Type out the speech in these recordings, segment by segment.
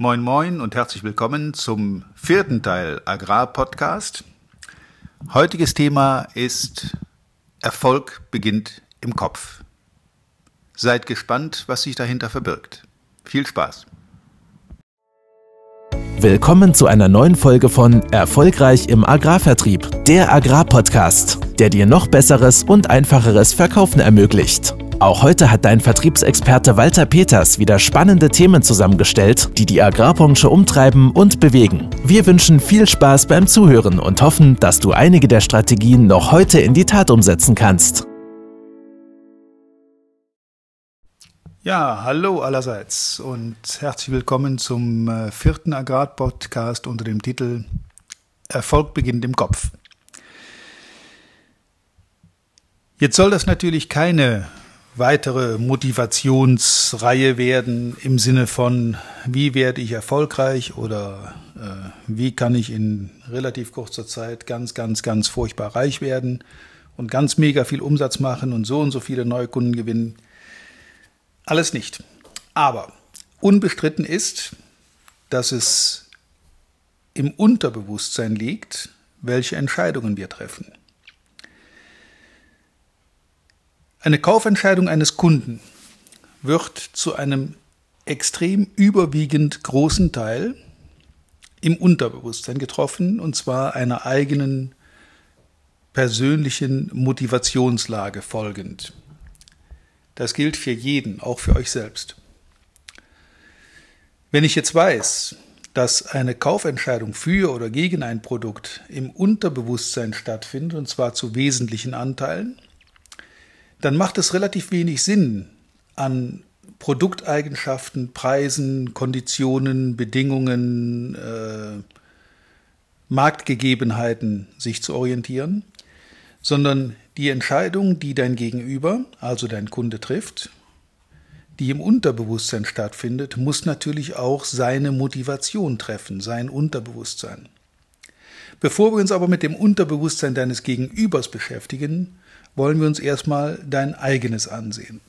Moin Moin und herzlich willkommen zum vierten Teil Agrarpodcast. Heutiges Thema ist Erfolg beginnt im Kopf. Seid gespannt, was sich dahinter verbirgt. Viel Spaß. Willkommen zu einer neuen Folge von Erfolgreich im Agrarvertrieb, der Agrarpodcast, der dir noch besseres und einfacheres Verkaufen ermöglicht. Auch heute hat dein Vertriebsexperte Walter Peters wieder spannende Themen zusammengestellt, die die Agrarbranche umtreiben und bewegen. Wir wünschen viel Spaß beim Zuhören und hoffen, dass du einige der Strategien noch heute in die Tat umsetzen kannst. Ja, hallo allerseits und herzlich willkommen zum äh, vierten Agrarpodcast unter dem Titel Erfolg beginnt im Kopf. Jetzt soll das natürlich keine weitere Motivationsreihe werden im Sinne von, wie werde ich erfolgreich oder äh, wie kann ich in relativ kurzer Zeit ganz, ganz, ganz furchtbar reich werden und ganz mega viel Umsatz machen und so und so viele neue Kunden gewinnen. Alles nicht. Aber unbestritten ist, dass es im Unterbewusstsein liegt, welche Entscheidungen wir treffen. Eine Kaufentscheidung eines Kunden wird zu einem extrem überwiegend großen Teil im Unterbewusstsein getroffen, und zwar einer eigenen persönlichen Motivationslage folgend. Das gilt für jeden, auch für euch selbst. Wenn ich jetzt weiß, dass eine Kaufentscheidung für oder gegen ein Produkt im Unterbewusstsein stattfindet, und zwar zu wesentlichen Anteilen, dann macht es relativ wenig Sinn, an Produkteigenschaften, Preisen, Konditionen, Bedingungen, äh, Marktgegebenheiten sich zu orientieren, sondern die Entscheidung, die dein Gegenüber, also dein Kunde trifft, die im Unterbewusstsein stattfindet, muss natürlich auch seine Motivation treffen, sein Unterbewusstsein. Bevor wir uns aber mit dem Unterbewusstsein deines Gegenübers beschäftigen, wollen wir uns erstmal dein eigenes ansehen.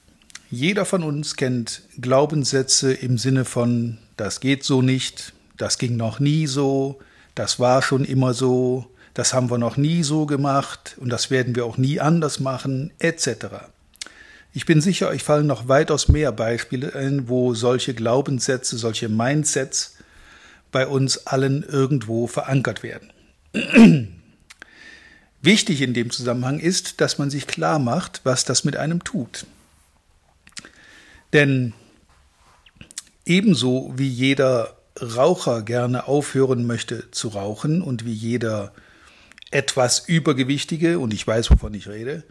Jeder von uns kennt Glaubenssätze im Sinne von das geht so nicht, das ging noch nie so, das war schon immer so, das haben wir noch nie so gemacht und das werden wir auch nie anders machen, etc. Ich bin sicher, euch fallen noch weitaus mehr Beispiele ein, wo solche Glaubenssätze, solche Mindsets bei uns allen irgendwo verankert werden. Wichtig in dem Zusammenhang ist, dass man sich klar macht, was das mit einem tut. Denn ebenso wie jeder Raucher gerne aufhören möchte zu rauchen und wie jeder etwas Übergewichtige, und ich weiß, wovon ich rede,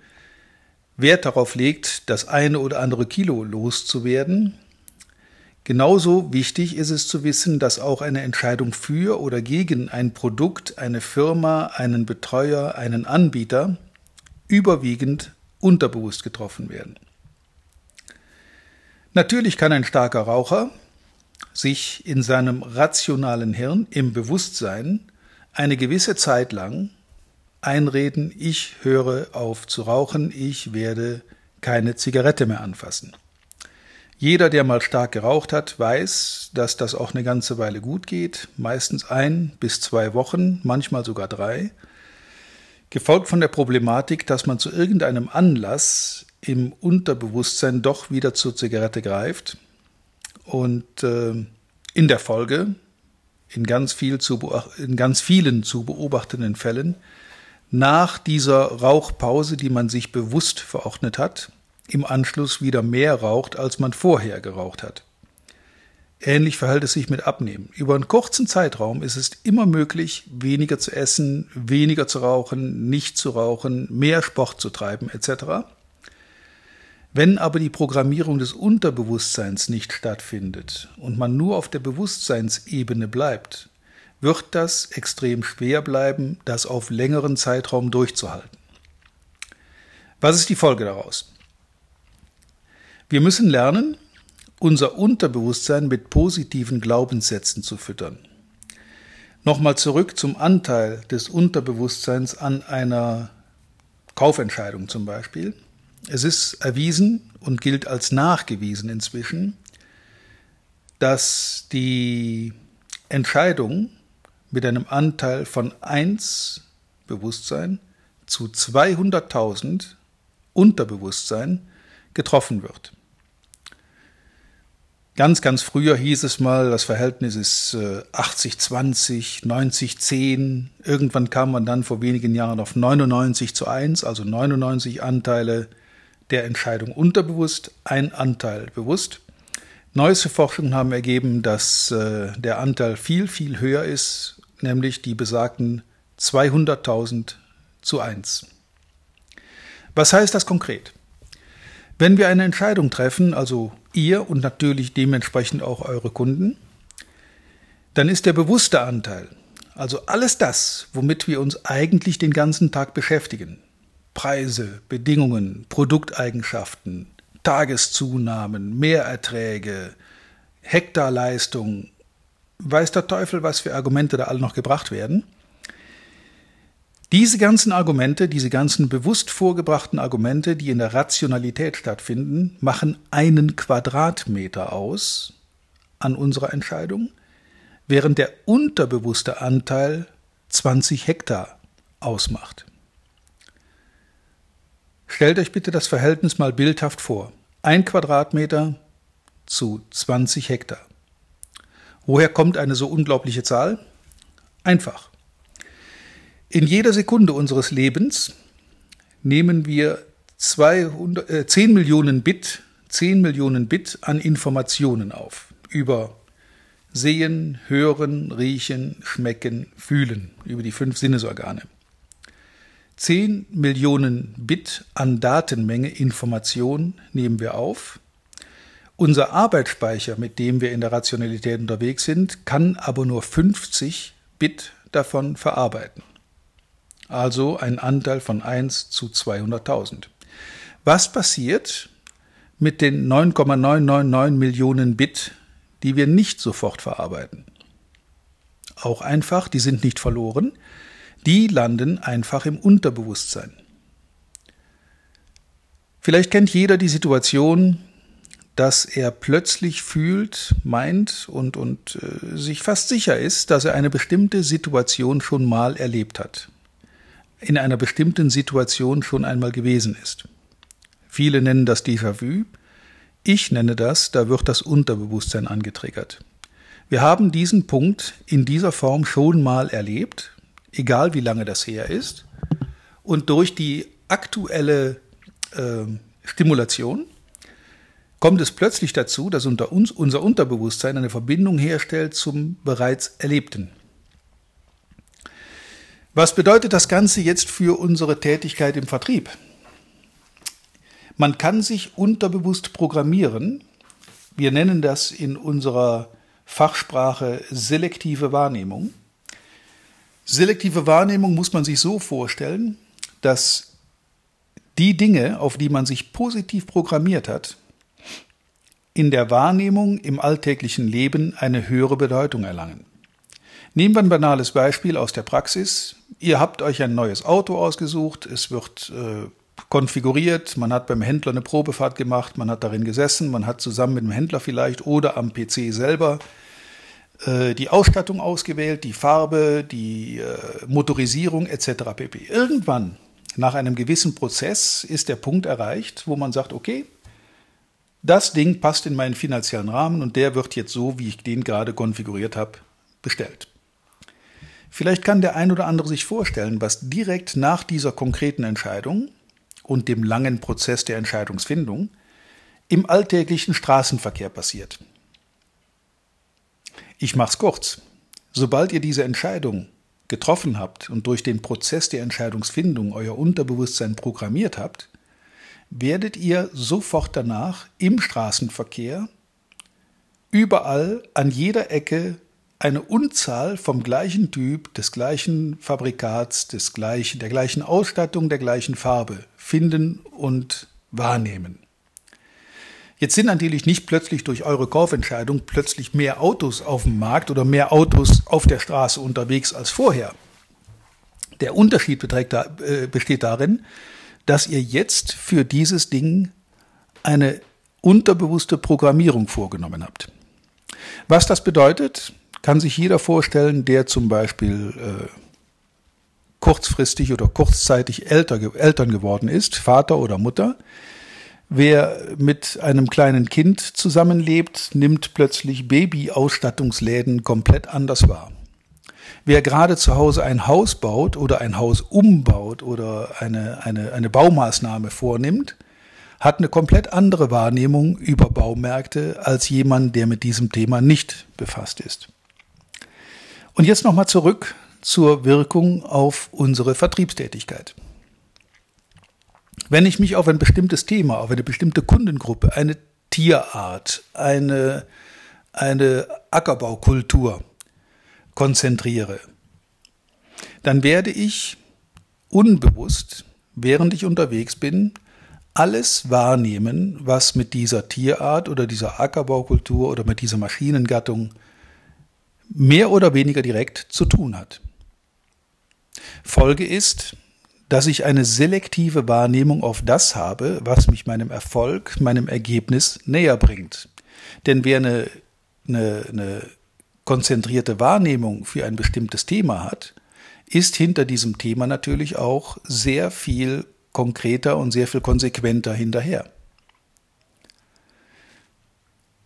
Wert darauf legt, das eine oder andere Kilo loszuwerden, Genauso wichtig ist es zu wissen, dass auch eine Entscheidung für oder gegen ein Produkt, eine Firma, einen Betreuer, einen Anbieter überwiegend unterbewusst getroffen werden. Natürlich kann ein starker Raucher sich in seinem rationalen Hirn im Bewusstsein eine gewisse Zeit lang einreden, ich höre auf zu rauchen, ich werde keine Zigarette mehr anfassen. Jeder, der mal stark geraucht hat, weiß, dass das auch eine ganze Weile gut geht, meistens ein bis zwei Wochen, manchmal sogar drei, gefolgt von der Problematik, dass man zu irgendeinem Anlass im Unterbewusstsein doch wieder zur Zigarette greift. Und äh, in der Folge in ganz, viel zu in ganz vielen zu beobachtenden Fällen nach dieser Rauchpause, die man sich bewusst verordnet hat, im Anschluss wieder mehr raucht, als man vorher geraucht hat. Ähnlich verhält es sich mit Abnehmen. Über einen kurzen Zeitraum ist es immer möglich, weniger zu essen, weniger zu rauchen, nicht zu rauchen, mehr Sport zu treiben etc. Wenn aber die Programmierung des Unterbewusstseins nicht stattfindet und man nur auf der Bewusstseinsebene bleibt, wird das extrem schwer bleiben, das auf längeren Zeitraum durchzuhalten. Was ist die Folge daraus? Wir müssen lernen, unser Unterbewusstsein mit positiven Glaubenssätzen zu füttern. Nochmal zurück zum Anteil des Unterbewusstseins an einer Kaufentscheidung zum Beispiel. Es ist erwiesen und gilt als nachgewiesen inzwischen, dass die Entscheidung mit einem Anteil von 1 Bewusstsein zu 200.000 Unterbewusstsein getroffen wird. Ganz, ganz früher hieß es mal, das Verhältnis ist 80-20, 90-10. Irgendwann kam man dann vor wenigen Jahren auf 99 zu 1, also 99 Anteile der Entscheidung unterbewusst, ein Anteil bewusst. Neueste Forschungen haben ergeben, dass äh, der Anteil viel, viel höher ist, nämlich die besagten 200.000 zu 1. Was heißt das konkret? Wenn wir eine Entscheidung treffen, also ihr und natürlich dementsprechend auch eure Kunden, dann ist der bewusste Anteil, also alles das, womit wir uns eigentlich den ganzen Tag beschäftigen, Preise, Bedingungen, Produkteigenschaften, Tageszunahmen, Mehrerträge, Hektarleistung, weiß der Teufel, was für Argumente da alle noch gebracht werden. Diese ganzen Argumente, diese ganzen bewusst vorgebrachten Argumente, die in der Rationalität stattfinden, machen einen Quadratmeter aus an unserer Entscheidung, während der unterbewusste Anteil 20 Hektar ausmacht. Stellt euch bitte das Verhältnis mal bildhaft vor. Ein Quadratmeter zu 20 Hektar. Woher kommt eine so unglaubliche Zahl? Einfach. In jeder Sekunde unseres Lebens nehmen wir 200, äh, 10 Millionen Bit, 10 Millionen Bit an Informationen auf über Sehen, Hören, Riechen, Schmecken, Fühlen, über die fünf Sinnesorgane. 10 Millionen Bit an Datenmenge Information nehmen wir auf. Unser Arbeitsspeicher, mit dem wir in der Rationalität unterwegs sind, kann aber nur 50 Bit davon verarbeiten also ein Anteil von 1 zu 200.000. Was passiert mit den 9,999 Millionen Bit, die wir nicht sofort verarbeiten? Auch einfach, die sind nicht verloren, die landen einfach im Unterbewusstsein. Vielleicht kennt jeder die Situation, dass er plötzlich fühlt, meint und, und äh, sich fast sicher ist, dass er eine bestimmte Situation schon mal erlebt hat in einer bestimmten Situation schon einmal gewesen ist. Viele nennen das Déjà-vu. Ich nenne das, da wird das Unterbewusstsein angetriggert. Wir haben diesen Punkt in dieser Form schon mal erlebt, egal wie lange das her ist. Und durch die aktuelle äh, Stimulation kommt es plötzlich dazu, dass unter uns, unser Unterbewusstsein eine Verbindung herstellt zum bereits Erlebten. Was bedeutet das Ganze jetzt für unsere Tätigkeit im Vertrieb? Man kann sich unterbewusst programmieren. Wir nennen das in unserer Fachsprache selektive Wahrnehmung. Selektive Wahrnehmung muss man sich so vorstellen, dass die Dinge, auf die man sich positiv programmiert hat, in der Wahrnehmung im alltäglichen Leben eine höhere Bedeutung erlangen. Nehmen wir ein banales Beispiel aus der Praxis. Ihr habt euch ein neues Auto ausgesucht, es wird äh, konfiguriert, man hat beim Händler eine Probefahrt gemacht, man hat darin gesessen, man hat zusammen mit dem Händler vielleicht oder am PC selber äh, die Ausstattung ausgewählt, die Farbe, die äh, Motorisierung etc. pp. Irgendwann, nach einem gewissen Prozess, ist der Punkt erreicht, wo man sagt, okay, das Ding passt in meinen finanziellen Rahmen und der wird jetzt so, wie ich den gerade konfiguriert habe, bestellt. Vielleicht kann der ein oder andere sich vorstellen, was direkt nach dieser konkreten Entscheidung und dem langen Prozess der Entscheidungsfindung im alltäglichen Straßenverkehr passiert. Ich mach's kurz. Sobald ihr diese Entscheidung getroffen habt und durch den Prozess der Entscheidungsfindung euer Unterbewusstsein programmiert habt, werdet ihr sofort danach im Straßenverkehr überall an jeder Ecke eine Unzahl vom gleichen Typ, des gleichen Fabrikats, des gleichen, der gleichen Ausstattung, der gleichen Farbe finden und wahrnehmen. Jetzt sind natürlich nicht plötzlich durch eure Kaufentscheidung plötzlich mehr Autos auf dem Markt oder mehr Autos auf der Straße unterwegs als vorher. Der Unterschied äh, besteht darin, dass ihr jetzt für dieses Ding eine unterbewusste Programmierung vorgenommen habt. Was das bedeutet, kann sich jeder vorstellen, der zum Beispiel äh, kurzfristig oder kurzzeitig älter, Eltern geworden ist, Vater oder Mutter. Wer mit einem kleinen Kind zusammenlebt, nimmt plötzlich Babyausstattungsläden komplett anders wahr. Wer gerade zu Hause ein Haus baut oder ein Haus umbaut oder eine, eine, eine Baumaßnahme vornimmt, hat eine komplett andere Wahrnehmung über Baumärkte als jemand, der mit diesem Thema nicht befasst ist. Und jetzt nochmal zurück zur Wirkung auf unsere Vertriebstätigkeit. Wenn ich mich auf ein bestimmtes Thema, auf eine bestimmte Kundengruppe, eine Tierart, eine, eine Ackerbaukultur konzentriere, dann werde ich unbewusst, während ich unterwegs bin, alles wahrnehmen, was mit dieser Tierart oder dieser Ackerbaukultur oder mit dieser Maschinengattung mehr oder weniger direkt zu tun hat. Folge ist, dass ich eine selektive Wahrnehmung auf das habe, was mich meinem Erfolg, meinem Ergebnis näher bringt. Denn wer eine, eine, eine konzentrierte Wahrnehmung für ein bestimmtes Thema hat, ist hinter diesem Thema natürlich auch sehr viel konkreter und sehr viel konsequenter hinterher.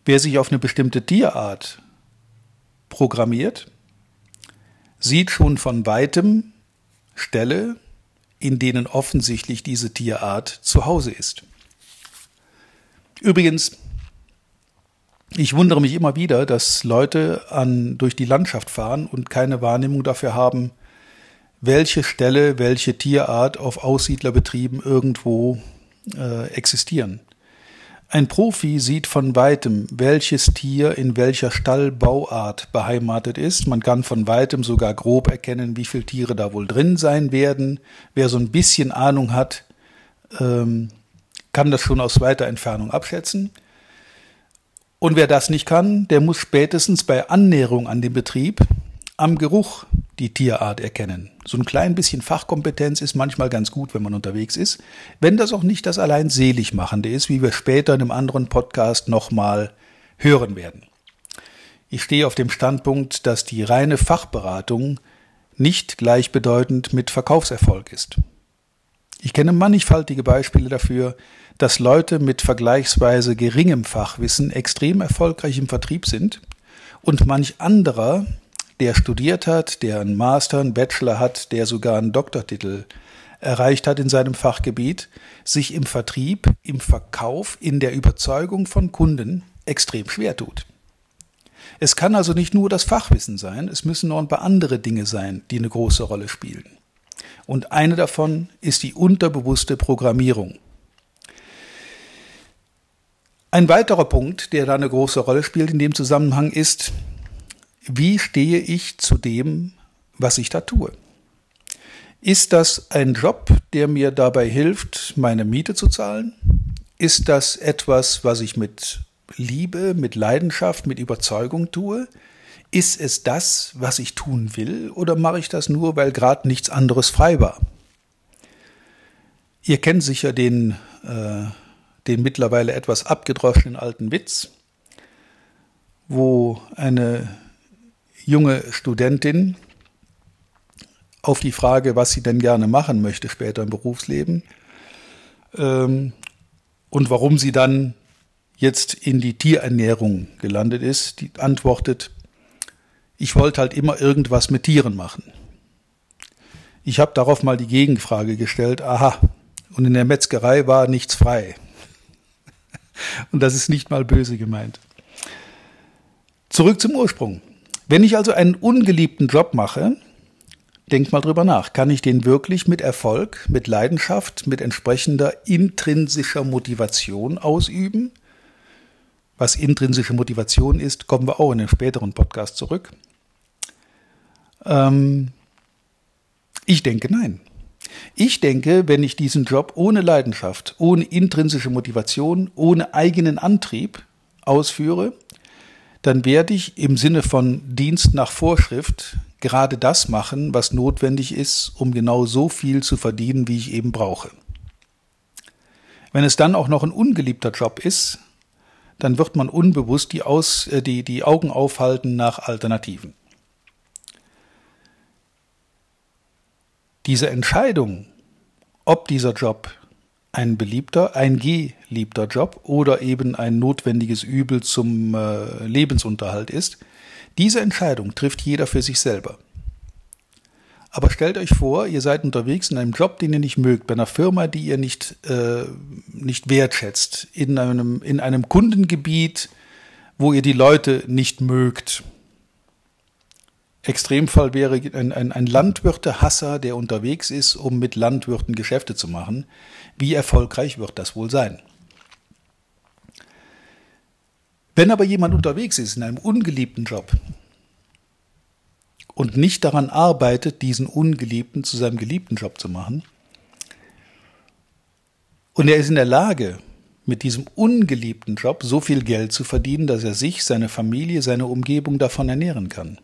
Wer sich auf eine bestimmte Tierart programmiert, sieht schon von weitem Ställe, in denen offensichtlich diese Tierart zu Hause ist. Übrigens, ich wundere mich immer wieder, dass Leute an, durch die Landschaft fahren und keine Wahrnehmung dafür haben, welche Stelle, welche Tierart auf Aussiedlerbetrieben irgendwo äh, existieren. Ein Profi sieht von weitem, welches Tier in welcher Stallbauart beheimatet ist. Man kann von weitem sogar grob erkennen, wie viele Tiere da wohl drin sein werden. Wer so ein bisschen Ahnung hat, ähm, kann das schon aus weiter Entfernung abschätzen. Und wer das nicht kann, der muss spätestens bei Annäherung an den Betrieb am Geruch die Tierart erkennen. So ein klein bisschen Fachkompetenz ist manchmal ganz gut, wenn man unterwegs ist, wenn das auch nicht das allein Seligmachende ist, wie wir später in einem anderen Podcast nochmal hören werden. Ich stehe auf dem Standpunkt, dass die reine Fachberatung nicht gleichbedeutend mit Verkaufserfolg ist. Ich kenne mannigfaltige Beispiele dafür, dass Leute mit vergleichsweise geringem Fachwissen extrem erfolgreich im Vertrieb sind und manch anderer der studiert hat, der einen Master, einen Bachelor hat, der sogar einen Doktortitel erreicht hat in seinem Fachgebiet, sich im Vertrieb, im Verkauf, in der Überzeugung von Kunden extrem schwer tut. Es kann also nicht nur das Fachwissen sein, es müssen noch ein paar andere Dinge sein, die eine große Rolle spielen. Und eine davon ist die unterbewusste Programmierung. Ein weiterer Punkt, der da eine große Rolle spielt in dem Zusammenhang, ist, wie stehe ich zu dem, was ich da tue? Ist das ein Job, der mir dabei hilft, meine Miete zu zahlen? Ist das etwas, was ich mit Liebe, mit Leidenschaft, mit Überzeugung tue? Ist es das, was ich tun will, oder mache ich das nur, weil gerade nichts anderes frei war? Ihr kennt sicher den, äh, den mittlerweile etwas abgedroschenen alten Witz, wo eine junge Studentin auf die Frage, was sie denn gerne machen möchte später im Berufsleben ähm, und warum sie dann jetzt in die Tierernährung gelandet ist, die antwortet, ich wollte halt immer irgendwas mit Tieren machen. Ich habe darauf mal die Gegenfrage gestellt, aha, und in der Metzgerei war nichts frei. Und das ist nicht mal böse gemeint. Zurück zum Ursprung. Wenn ich also einen ungeliebten Job mache, denk mal drüber nach, kann ich den wirklich mit Erfolg, mit Leidenschaft, mit entsprechender intrinsischer Motivation ausüben? Was intrinsische Motivation ist, kommen wir auch in einem späteren Podcast zurück. Ähm, ich denke nein. Ich denke, wenn ich diesen Job ohne Leidenschaft, ohne intrinsische Motivation, ohne eigenen Antrieb ausführe, dann werde ich im Sinne von Dienst nach Vorschrift gerade das machen, was notwendig ist, um genau so viel zu verdienen, wie ich eben brauche. Wenn es dann auch noch ein ungeliebter Job ist, dann wird man unbewusst die, Aus, äh, die, die Augen aufhalten nach Alternativen. Diese Entscheidung, ob dieser Job ein beliebter, ein geliebter Job oder eben ein notwendiges Übel zum äh, Lebensunterhalt ist, diese Entscheidung trifft jeder für sich selber. Aber stellt euch vor, ihr seid unterwegs in einem Job, den ihr nicht mögt, bei einer Firma, die ihr nicht, äh, nicht wertschätzt, in einem, in einem Kundengebiet, wo ihr die Leute nicht mögt. Extremfall wäre ein, ein, ein Landwirtehasser, der unterwegs ist, um mit Landwirten Geschäfte zu machen. Wie erfolgreich wird das wohl sein? Wenn aber jemand unterwegs ist in einem ungeliebten Job, und nicht daran arbeitet, diesen ungeliebten zu seinem geliebten Job zu machen. Und er ist in der Lage, mit diesem ungeliebten Job so viel Geld zu verdienen, dass er sich, seine Familie, seine Umgebung davon ernähren kann.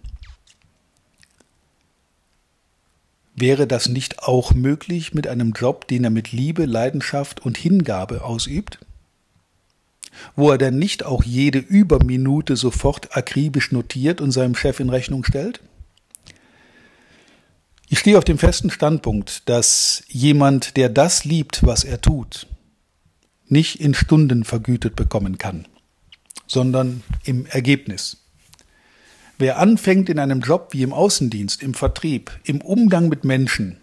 Wäre das nicht auch möglich mit einem Job, den er mit Liebe, Leidenschaft und Hingabe ausübt? Wo er denn nicht auch jede Überminute sofort akribisch notiert und seinem Chef in Rechnung stellt? Ich stehe auf dem festen Standpunkt, dass jemand, der das liebt, was er tut, nicht in Stunden vergütet bekommen kann, sondern im Ergebnis. Wer anfängt in einem Job wie im Außendienst, im Vertrieb, im Umgang mit Menschen,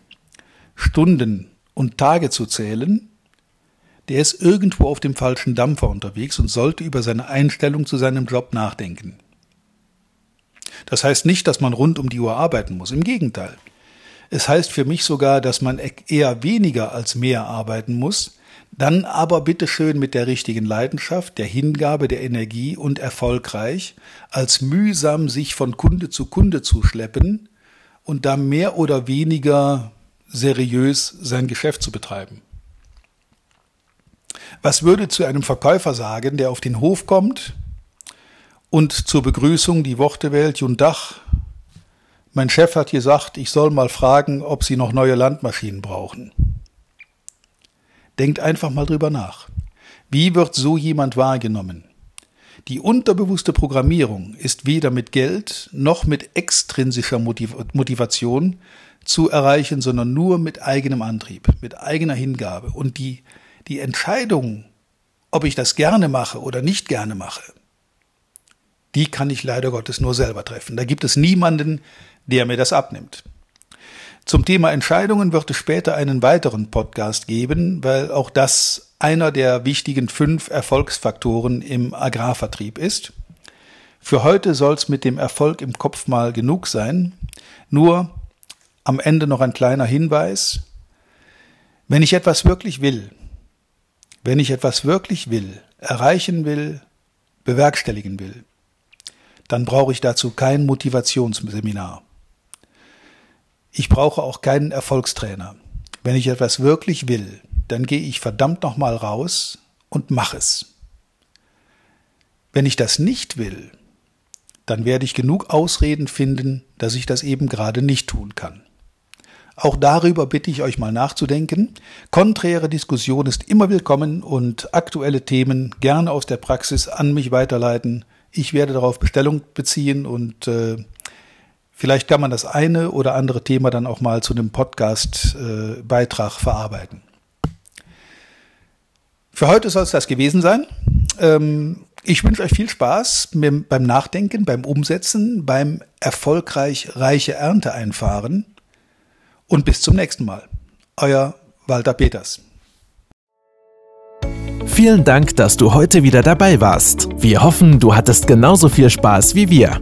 Stunden und Tage zu zählen, der ist irgendwo auf dem falschen Dampfer unterwegs und sollte über seine Einstellung zu seinem Job nachdenken. Das heißt nicht, dass man rund um die Uhr arbeiten muss, im Gegenteil. Es heißt für mich sogar, dass man eher weniger als mehr arbeiten muss, dann aber bitteschön mit der richtigen Leidenschaft, der Hingabe, der Energie und erfolgreich, als mühsam sich von Kunde zu Kunde zu schleppen und da mehr oder weniger seriös sein Geschäft zu betreiben. Was würde zu einem Verkäufer sagen, der auf den Hof kommt und zur Begrüßung die Worte wählt, Jun Dach, mein Chef hat gesagt, ich soll mal fragen, ob Sie noch neue Landmaschinen brauchen. Denkt einfach mal drüber nach. Wie wird so jemand wahrgenommen? Die unterbewusste Programmierung ist weder mit Geld noch mit extrinsischer Motivation zu erreichen, sondern nur mit eigenem Antrieb, mit eigener Hingabe. Und die, die Entscheidung, ob ich das gerne mache oder nicht gerne mache, die kann ich leider Gottes nur selber treffen. Da gibt es niemanden, der mir das abnimmt. Zum Thema Entscheidungen wird es später einen weiteren Podcast geben, weil auch das einer der wichtigen fünf Erfolgsfaktoren im Agrarvertrieb ist. Für heute soll es mit dem Erfolg im Kopf mal genug sein. Nur am Ende noch ein kleiner Hinweis. Wenn ich etwas wirklich will, wenn ich etwas wirklich will, erreichen will, bewerkstelligen will, dann brauche ich dazu kein Motivationsseminar. Ich brauche auch keinen Erfolgstrainer. Wenn ich etwas wirklich will, dann gehe ich verdammt nochmal raus und mache es. Wenn ich das nicht will, dann werde ich genug Ausreden finden, dass ich das eben gerade nicht tun kann. Auch darüber bitte ich euch mal nachzudenken. Konträre Diskussion ist immer willkommen und aktuelle Themen gerne aus der Praxis an mich weiterleiten. Ich werde darauf Bestellung beziehen und äh, Vielleicht kann man das eine oder andere Thema dann auch mal zu einem Podcast-Beitrag verarbeiten. Für heute soll es das gewesen sein. Ähm, ich wünsche euch viel Spaß beim Nachdenken, beim Umsetzen, beim erfolgreich reiche Ernte einfahren und bis zum nächsten Mal. Euer Walter Peters. Vielen Dank, dass du heute wieder dabei warst. Wir hoffen, du hattest genauso viel Spaß wie wir.